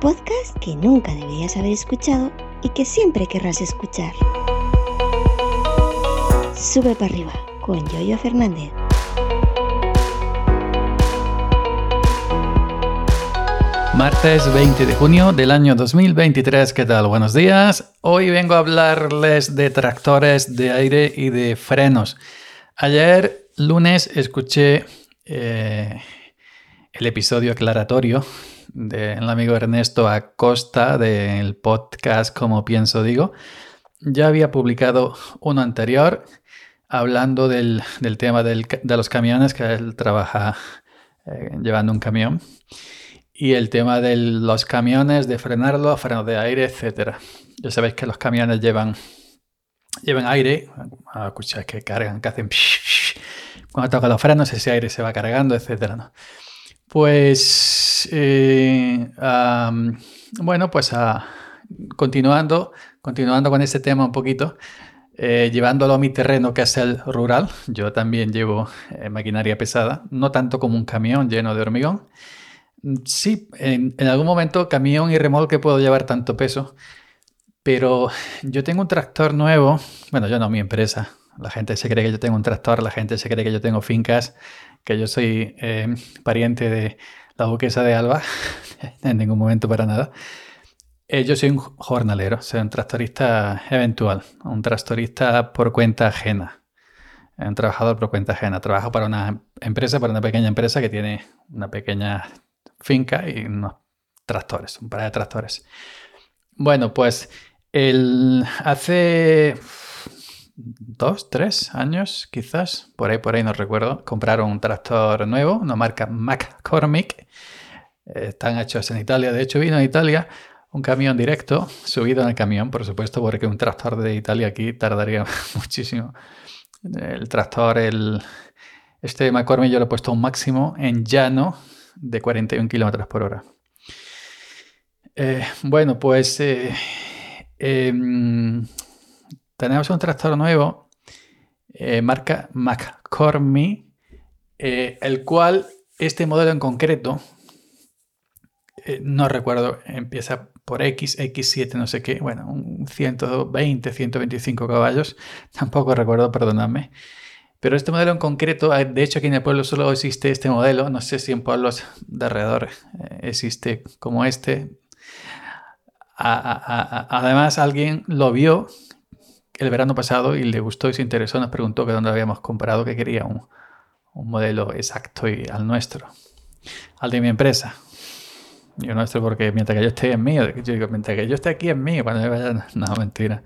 Podcast que nunca deberías haber escuchado y que siempre querrás escuchar. Sube para arriba con Yoyo Fernández. Martes 20 de junio del año 2023, ¿qué tal? Buenos días. Hoy vengo a hablarles de tractores de aire y de frenos. Ayer, lunes, escuché eh, el episodio aclaratorio del amigo Ernesto Acosta del podcast Como Pienso Digo. Ya había publicado uno anterior hablando del, tema de los camiones, que él trabaja eh, llevando un camión, y el tema de los camiones, de frenarlo, freno de aire, etc. Ya sabéis que los camiones llevan, llevan aire, a escuchar que cargan, que hacen... Cuando toca los frenos, ese aire se va cargando, etc. Pues, eh, bueno, pues continuando, continuando con este tema un poquito, eh, llevándolo a mi terreno que es el rural, yo también llevo eh, maquinaria pesada, no tanto como un camión lleno de hormigón. Sí, en, algún momento camión y remolque puedo llevar tanto peso, pero yo tengo un tractor nuevo, bueno, yo no, mi empresa, la gente se cree que yo tengo un tractor, la gente se cree que yo tengo fincas que yo soy pariente de la duquesa de Alba, en ningún momento para nada. Eh, yo soy un jornalero, soy un tractorista eventual, un tractorista por cuenta ajena, un trabajador por cuenta ajena. Trabajo para una empresa, para una pequeña empresa que tiene una pequeña finca y unos tractores, un par de tractores. Bueno, pues el, hace dos, tres años, quizás, por ahí, por ahí no recuerdo, compraron un tractor nuevo, una marca McCormick. están hechos en Italia, de hecho vino a Italia un camión directo, subido en el camión, por supuesto, porque un tractor de Italia aquí tardaría muchísimo. El tractor, el, este McCormick yo lo he puesto un máximo en llano de 41 kilómetros por hora. Eh, bueno, pues eh, em, tenemos un tractor nuevo, eh, marca McCormick, eh, el cual este modelo en concreto, eh, no recuerdo, empieza por X, X7, no sé qué, bueno, un 120, 125 caballos, tampoco recuerdo, perdonadme. Pero este modelo en concreto, de hecho aquí en el pueblo solo existe este modelo, no sé si en pueblos de alrededor existe como este. además alguien lo vio el verano pasado y le gustó y se interesó, nos preguntó que dónde habíamos comprado, que quería un, modelo exacto y al nuestro, al de mi empresa. Yo nuestro porque mientras que yo esté en mío, yo digo, mientras que yo esté aquí en mío, cuando me vaya, no, mentira.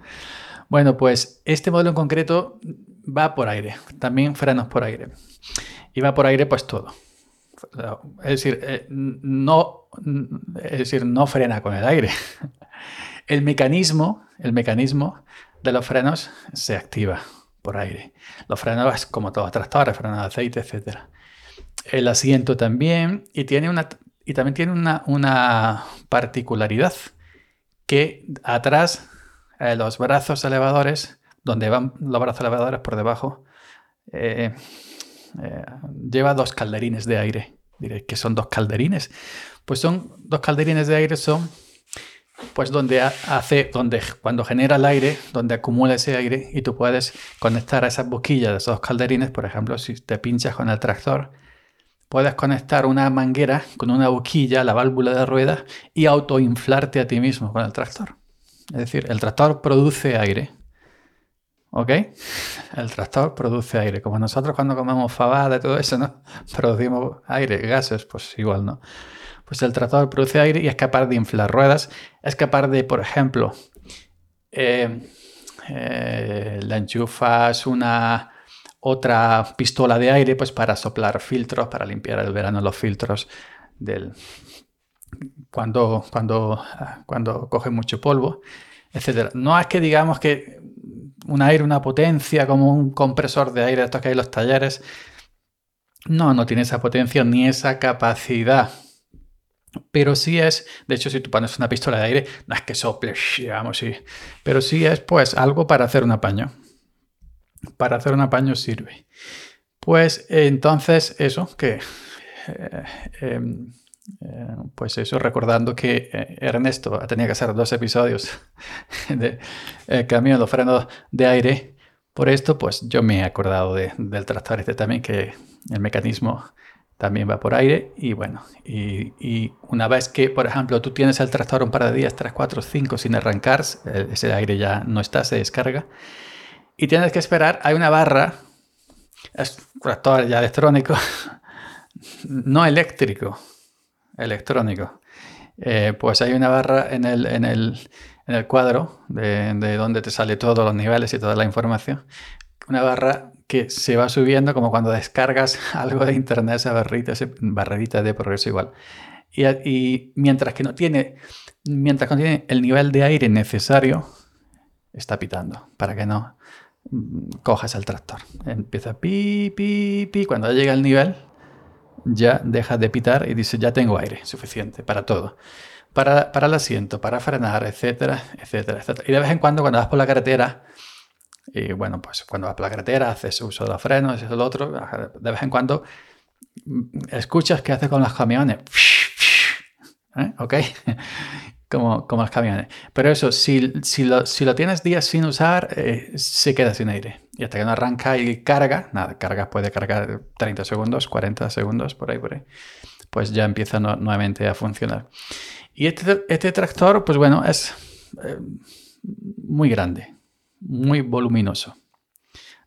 Bueno, pues este modelo en concreto va por aire, también frenos por aire. Y va por aire pues todo. Es decir, eh, no, es decir, no frena con el aire. El mecanismo, el mecanismo de los frenos se activa por aire. Los frenos, como todos los tractores, frenos de aceite, etc. El asiento también, y, tiene una, y también tiene una, particularidad, que atrás, eh, los brazos elevadores, donde van los brazos elevadores por debajo, eh, eh, lleva dos calderines de aire. Diréis que son dos calderines. Pues son dos calderines de aire, son pues donde hace, donde cuando genera el aire, donde acumula ese aire y tú puedes conectar a esas boquillas de esos calderines, por ejemplo, si te pinchas con el tractor, puedes conectar una manguera con una boquilla la válvula de ruedas y autoinflarte a ti mismo con el tractor. Es decir, el tractor produce aire. ¿Ok? El tractor produce aire. Como nosotros cuando comemos fabada y todo eso, ¿no? Producimos aire, gases, pues igual, ¿no? Pues el tractor produce aire y es capaz de inflar ruedas, es capaz de, por ejemplo, eh, eh, le enchufas una otra pistola de aire pues para soplar filtros, para limpiar el verano los filtros del cuando, cuando, cuando coge mucho polvo, etc. No es que digamos que un aire, una potencia como un compresor de aire, estos que hay en los talleres, no, no tiene esa potencia ni esa capacidad pero sí es, de hecho, si tú pones una pistola de aire, no es que sople, sí. Pero sí es, pues, algo para hacer un apaño. Para hacer un apaño sirve. Pues entonces, eso, que eh, em, Eh, pues eso, recordando que eh, Ernesto tenía que hacer dos episodios de cambio los frenos de aire. Por esto, pues yo me he acordado del tractor este también, que el mecanismo también va por aire. Y bueno, y, una vez que, por ejemplo, tú tienes el tractor un par de días, 3, 4, 5 sin arrancar, ese aire ya no está, se descarga. Y tienes que esperar, hay una barra, es un tractor ya electrónico, no eléctrico, electrónico. Eh, pues hay una barra en el, en el, en el cuadro de, de, donde te sale todos los niveles y toda la información. Una barra que se va subiendo como cuando descargas algo de internet, esa barrita, esa barrerita de progreso igual. Y, mientras que no tiene, mientras no el nivel de aire necesario, está pitando para que no mm, cojas el tractor. Empieza pi, pi, pi. Cuando llega el nivel, ya deja de pitar y dice, ya tengo aire suficiente para todo. Para, para el asiento, para frenar, etcétera, etcétera, etcétera. Y de vez en cuando, cuando vas por la carretera, y bueno, pues cuando vas por la carretera, haces uso de los frenos, y lo otro, de vez en cuando mm, escuchas qué hace con los camiones. ¿Eh? ¿Ok? como, como los camiones. Pero eso, si, si, lo, si lo tienes días sin usar, eh, se queda sin aire. Y hasta que no arranca y carga, nada, carga puede cargar 30 segundos, 40 segundos, por ahí, por ahí, pues ya empieza nuevamente a funcionar. Y este, este tractor, pues bueno, es eh, muy grande, muy voluminoso.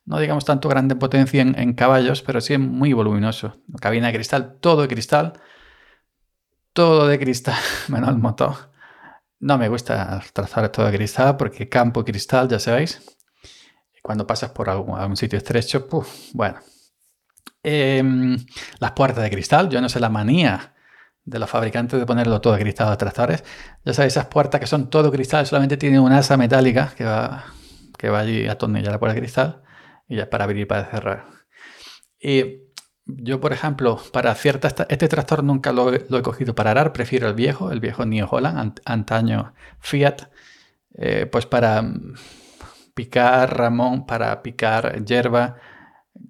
No digamos tanto grande potencia en, caballos, pero sí muy voluminoso. Cabina de cristal, todo de cristal, todo de cristal, menos el motor. No me gusta trazar todo de cristal porque campo cristal, ya sabéis. Cuando pasas por algún, sitio estrecho, bueno. Em, las puertas de cristal, yo no sé la manía de los fabricantes de ponerlo todo de cristal a los tractores. Ya sabéis, esas puertas que son todo cristal, solamente tienen una asa metálica que va, que va allí a atornillar la puerta cristal y ya para abrir y para cerrar. Y yo, por ejemplo, para ciertas... Este tractor nunca lo, he cogido para arar, prefiero el viejo, el viejo New Holland, antaño Fiat, eh, pues para mm, picar ramón, para picar hierba,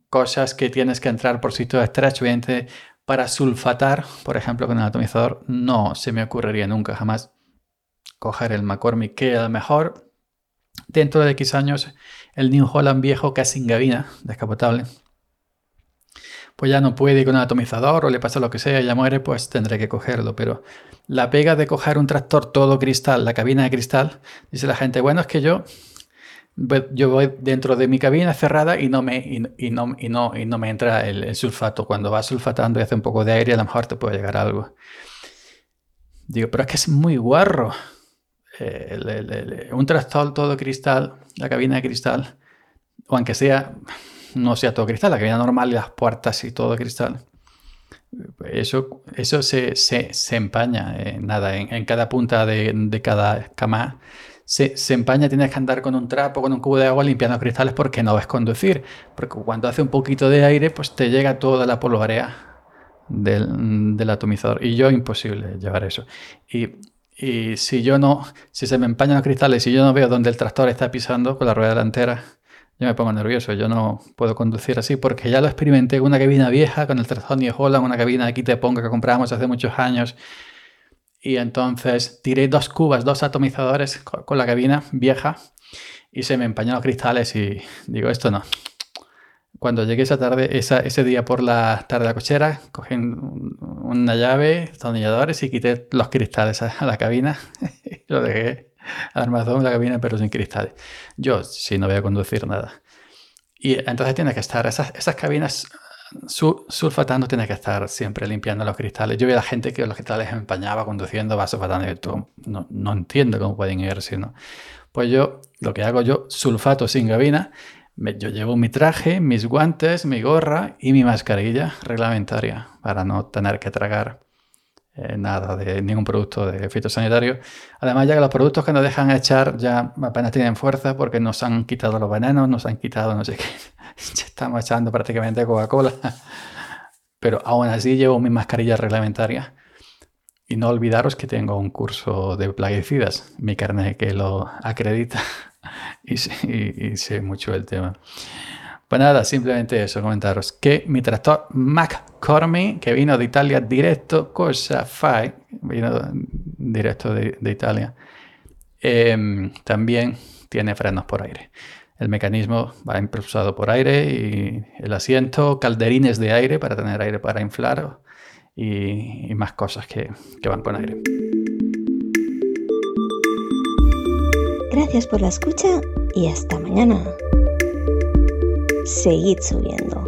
cosas que tienes que entrar por sitio estrecho, evidente, para sulfatar, por ejemplo, con el atomizador, no se me ocurriría nunca jamás coger el McCormick, que a lo mejor dentro de X años el New Holland viejo que es sin gabina descapotable pues ya no puede ir con el atomizador o le pasa lo que sea, ya muere, pues tendré que cogerlo. Pero la pega de coger un tractor todo cristal, la cabina de cristal, dice la gente, bueno, es que yo, yo voy dentro de mi cabina cerrada y no me, y, no, y no, y no me entra el, sulfato. Cuando va sulfatando y hace un poco de aire, a lo mejor te puede llegar algo. Digo, pero es que es muy guarro. Un tractor todo cristal, la cabina de cristal, o aunque sea no sea todo cristal, la cabina normal y las puertas y todo cristal. Eso, eso se, empaña, eh, nada, en, cada punta de, cada cama se, empaña, tienes que andar con un trapo, con un cubo de agua limpiando cristales porque no ves conducir, porque cuando hace un poquito de aire, pues te llega toda la polvarea del, del atomizador y yo imposible llevar eso. Y, y si yo no, si se me empañan los cristales y yo no veo dónde el tractor está pisando con la rueda delantera, yo me pongo nervioso, yo no puedo conducir así porque ya lo experimenté con una cabina vieja, con el Tractor New Holland, una cabina de quite ponga que compramos hace muchos años. Y entonces tiré dos cubas, dos atomizadores con la cabina vieja y se me empañaron los cristales y digo, esto no. Cuando llegué esa tarde, ese día por la tarde de la cochera, cogí una llave, tornilladores y quité los cristales a la cabina lo dejé armazón la cabina, pero sin cristales. Yo sí no voy a conducir nada. Y entonces tiene que estar, esas, esas cabinas sulfatando tiene que estar siempre limpiando los cristales. Yo veo a la gente que los cristales empañaba conduciendo, va sulfatando y tú, no, no entiendo cómo pueden ir si no. Pues yo, lo que hago yo, sulfato sin cabina, yo llevo mi traje, mis guantes, mi gorra y mi mascarilla reglamentaria para no tener que tragar eh, nada de ningún producto de fitosanitario. Además, ya que los productos que nos dejan echar ya apenas tienen fuerza porque nos han quitado los venenos, nos han quitado no sé qué. ya estamos echando prácticamente Coca-Cola. Pero aún así llevo mi mascarilla reglamentaria. Y no olvidaros que tengo un curso de plaguicidas, mi carne que lo acredita y, sé mucho el tema. Pues nada, simplemente eso, comentaros que mi tractor McCormick, que vino de Italia directo, cosa fai, vino directo de, Italia, em, también tiene frenos por aire. El mecanismo va impulsado por aire y el asiento, calderines de aire para tener aire para inflar y, más cosas que, que van con aire. Gracias por la escucha y hasta mañana seguid subiendo.